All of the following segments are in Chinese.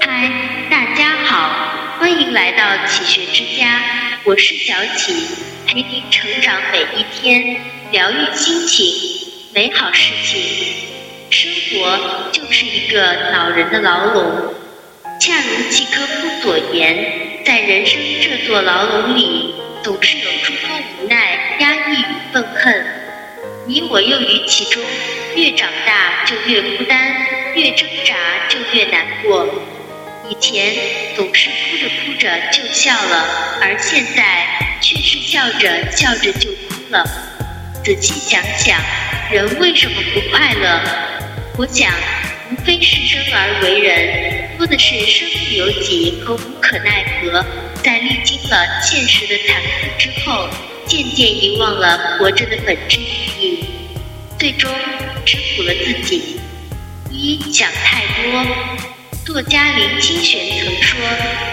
嗨，大家好，欢迎来到启学之家，我是小启，陪您成长每一天，疗愈心情，美好事情。生活就是一个恼人的牢笼，恰如契诃夫所言，在人生这座牢笼里，总是有诸多无奈、压抑与愤恨，你我又于其中，越长大就越孤单，越挣扎就越难过。以前总是哭着哭着就笑了，而现在却是笑着笑着就哭了。仔细想想，人为什么不快乐？我想，无非是生而为人，多的是身不由己和无可奈何。在历经了现实的残酷之后，渐渐遗忘了活着的本质意义，最终只苦了自己。一想太多。作家林清玄曾说：“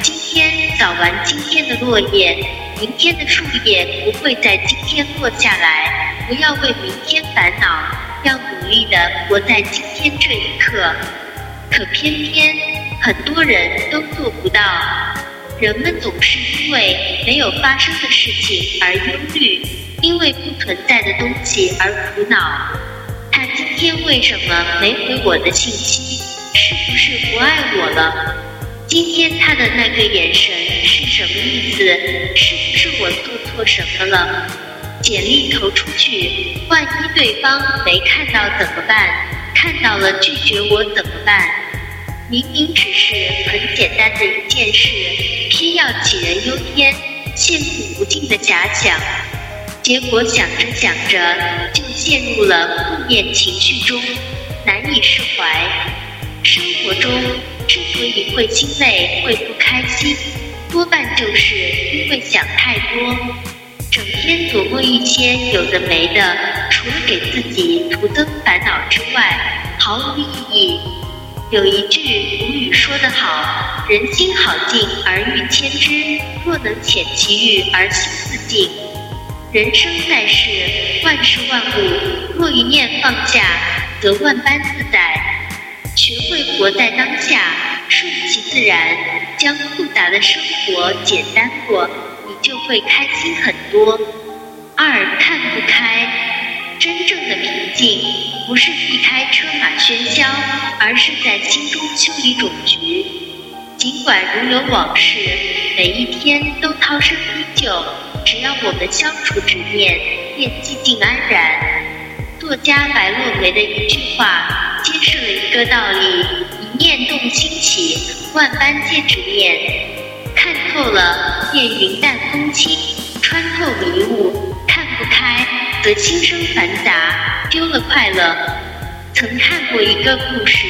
今天扫完今天的落叶，明天的树叶不会在今天落下来。不要为明天烦恼，要努力的活在今天这一刻。可偏偏很多人都做不到。人们总是因为没有发生的事情而忧虑，因为不存在的东西而苦恼。今天为什么没回我的信息？”是不是不爱我了？今天他的那个眼神是什么意思？是不是我做错什么了？简历投出去，万一对方没看到怎么办？看到了拒绝我怎么办？明明只是很简单的一件事，偏要杞人忧天，羡慕无尽的假想，结果想着想着就陷入了负面情绪中，难以释怀。生活中之所以会心累、会不开心，多半就是因为想太多，整天琢磨一些有的没的，除了给自己徒增烦恼之外，毫无意义。有一句古语说得好：“人心好静而欲牵之，若能遣其欲而心自静。”人生在世，万事万物，若一念放下，则万般自在。学会活在当下，顺其自然，将复杂的生活简单过，你就会开心很多。二看不开，真正的平静不是避开车马喧嚣，而是在心中修理种局。尽管如有往事，每一天都涛声依旧，只要我们消除执念，便寂静安然。作家白落梅的一句话。揭示了一个道理：一念动心起，万般皆执念。看透了，便云淡风轻；穿透迷雾，看不开，则心生繁杂，丢了快乐。曾看过一个故事，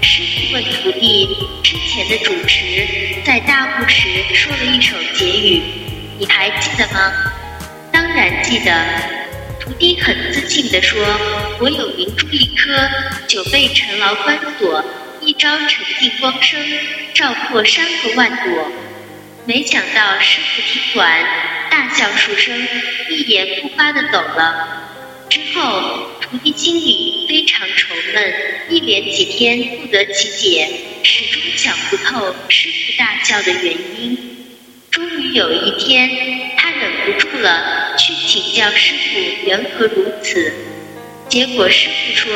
师傅问徒弟：之前的主持在大雾时说了一首结语，你还记得吗？当然记得。徒弟很自信地说：“我有明珠一颗，久被尘劳关锁，一朝沉尽光生，照破山河万朵。”没想到师傅听完，大笑数声，一言不发地走了。之后，徒弟心里非常愁闷，一连几天不得其解，始终想不透师傅大笑的原因。终于有一天，他忍不住了，去请教师傅缘何如此。结果师傅说：“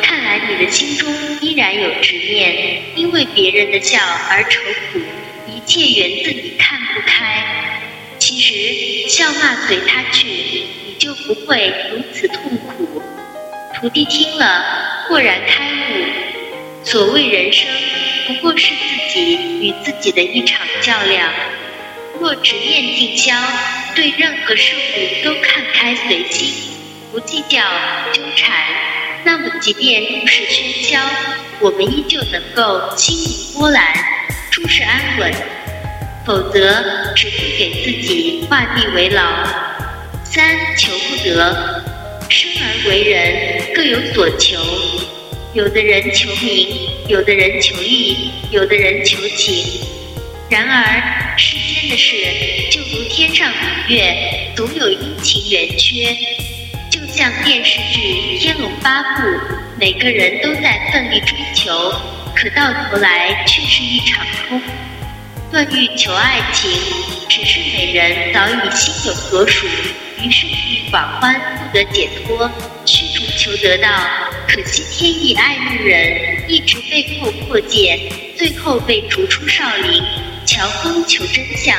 看来你的心中依然有执念，因为别人的笑而愁苦，一切源自你看不开。其实笑骂随他去，你就不会如此痛苦。”徒弟听了，豁然开悟：所谓人生，不过是自己与自己的一场较量。若执念尽消，对任何事物都看开随心，不计较纠缠，那么即便入世喧嚣，我们依旧能够心无波澜，诸事安稳。否则，只会给自己画地为牢。三求不得，生而为人各有所求，有的人求名，有的人求利，有的人求情。然而，世间的事就如天上明月，总有阴晴圆缺。就像电视剧《天龙八部》，每个人都在奋力追求，可到头来却是一场空。段誉求爱情，只是美人早已心有所属，于是郁郁寡欢，不得解脱，虚图求得到，可惜天意爱慕人，一直被迫破戒，最后被逐出少林。乔峰求真相，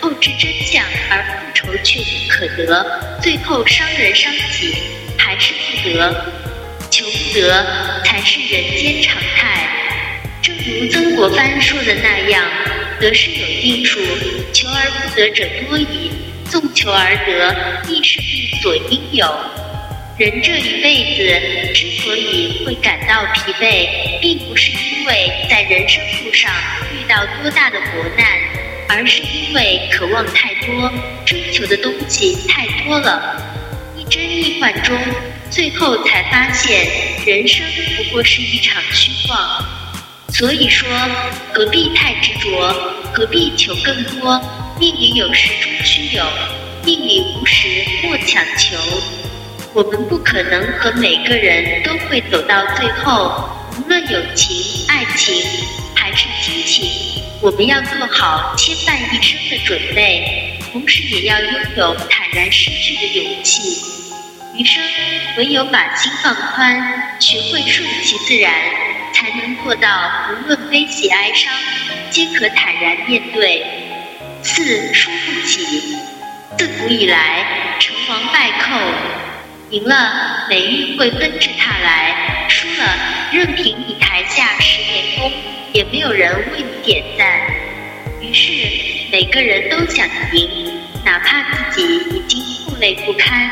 后知真相而复仇却不可得，最后伤人伤己，还是不得。求不得，才是人间常态。正如曾国藩说的那样。得失有定数，求而不得者多矣；纵求而得，亦是必所应有。人这一辈子之所以会感到疲惫，并不是因为在人生路上遇到多大的磨难，而是因为渴望太多，追求的东西太多了。一真一幻中，最后才发现，人生不过是一场虚妄。所以说，何必太执着？何必求更多？命里有时终须有，命里无时莫强求。我们不可能和每个人都会走到最后，无论友情、爱情还是亲情，我们要做好牵绊一生的准备，同时也要拥有坦然失去的勇气。余生唯有把心放宽，学会顺其自然。才能做到，无论悲喜哀伤，皆可坦然面对。四输不起。自古以来，成王败寇，赢了美运会纷至沓来，输了任凭你台下十年功，也没有人为你点赞。于是，每个人都想赢，哪怕自己已经负累不堪，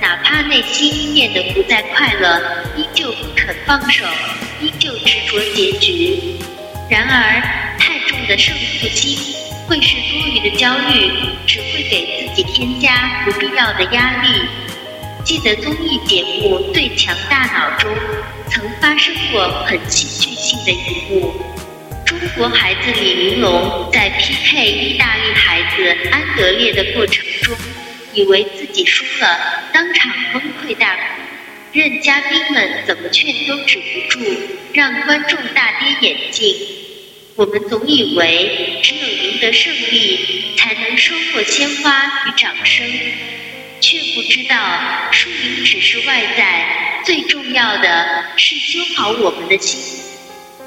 哪怕内心变得不再快乐，依旧不肯放手。依旧执着结局，然而太重的胜负心会是多余的焦虑，只会给自己添加不必要的压力。记得综艺节目《最强大脑》中曾发生过很戏剧性的一幕：中国孩子李云龙在 PK 意大利孩子安德烈的过程中，以为自己输了，当场崩溃大哭。任嘉宾们怎么劝都止不住，让观众大跌眼镜。我们总以为只有赢得胜利，才能收获鲜花与掌声，却不知道输赢只是外在，最重要的是修好我们的心。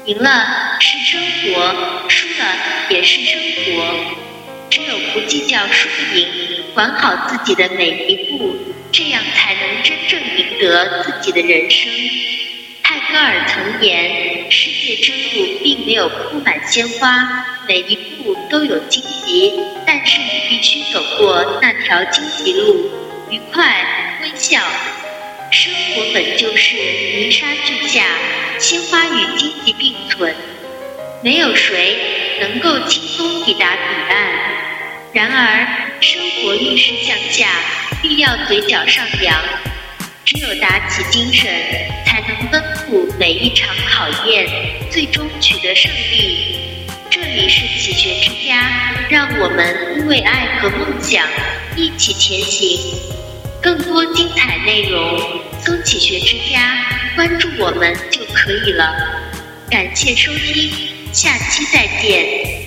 赢了是生活，输了也是生活。只有不计较输赢，管好自己的每一步，这样才能真正赢得自己的人生。泰戈尔曾言：“世界之路并没有铺满鲜花，每一步都有荆棘，但是你必须走过那条荆棘路，愉快微笑。生活本就是泥沙俱下，鲜花与荆棘并存，没有谁能够轻松抵达彼岸。”然而，生活遇事向下，必要嘴角上扬。只有打起精神，才能奔赴每一场考验，最终取得胜利。这里是启学之家，让我们因为爱和梦想一起前行。更多精彩内容，搜“起学之家”，关注我们就可以了。感谢收听，下期再见。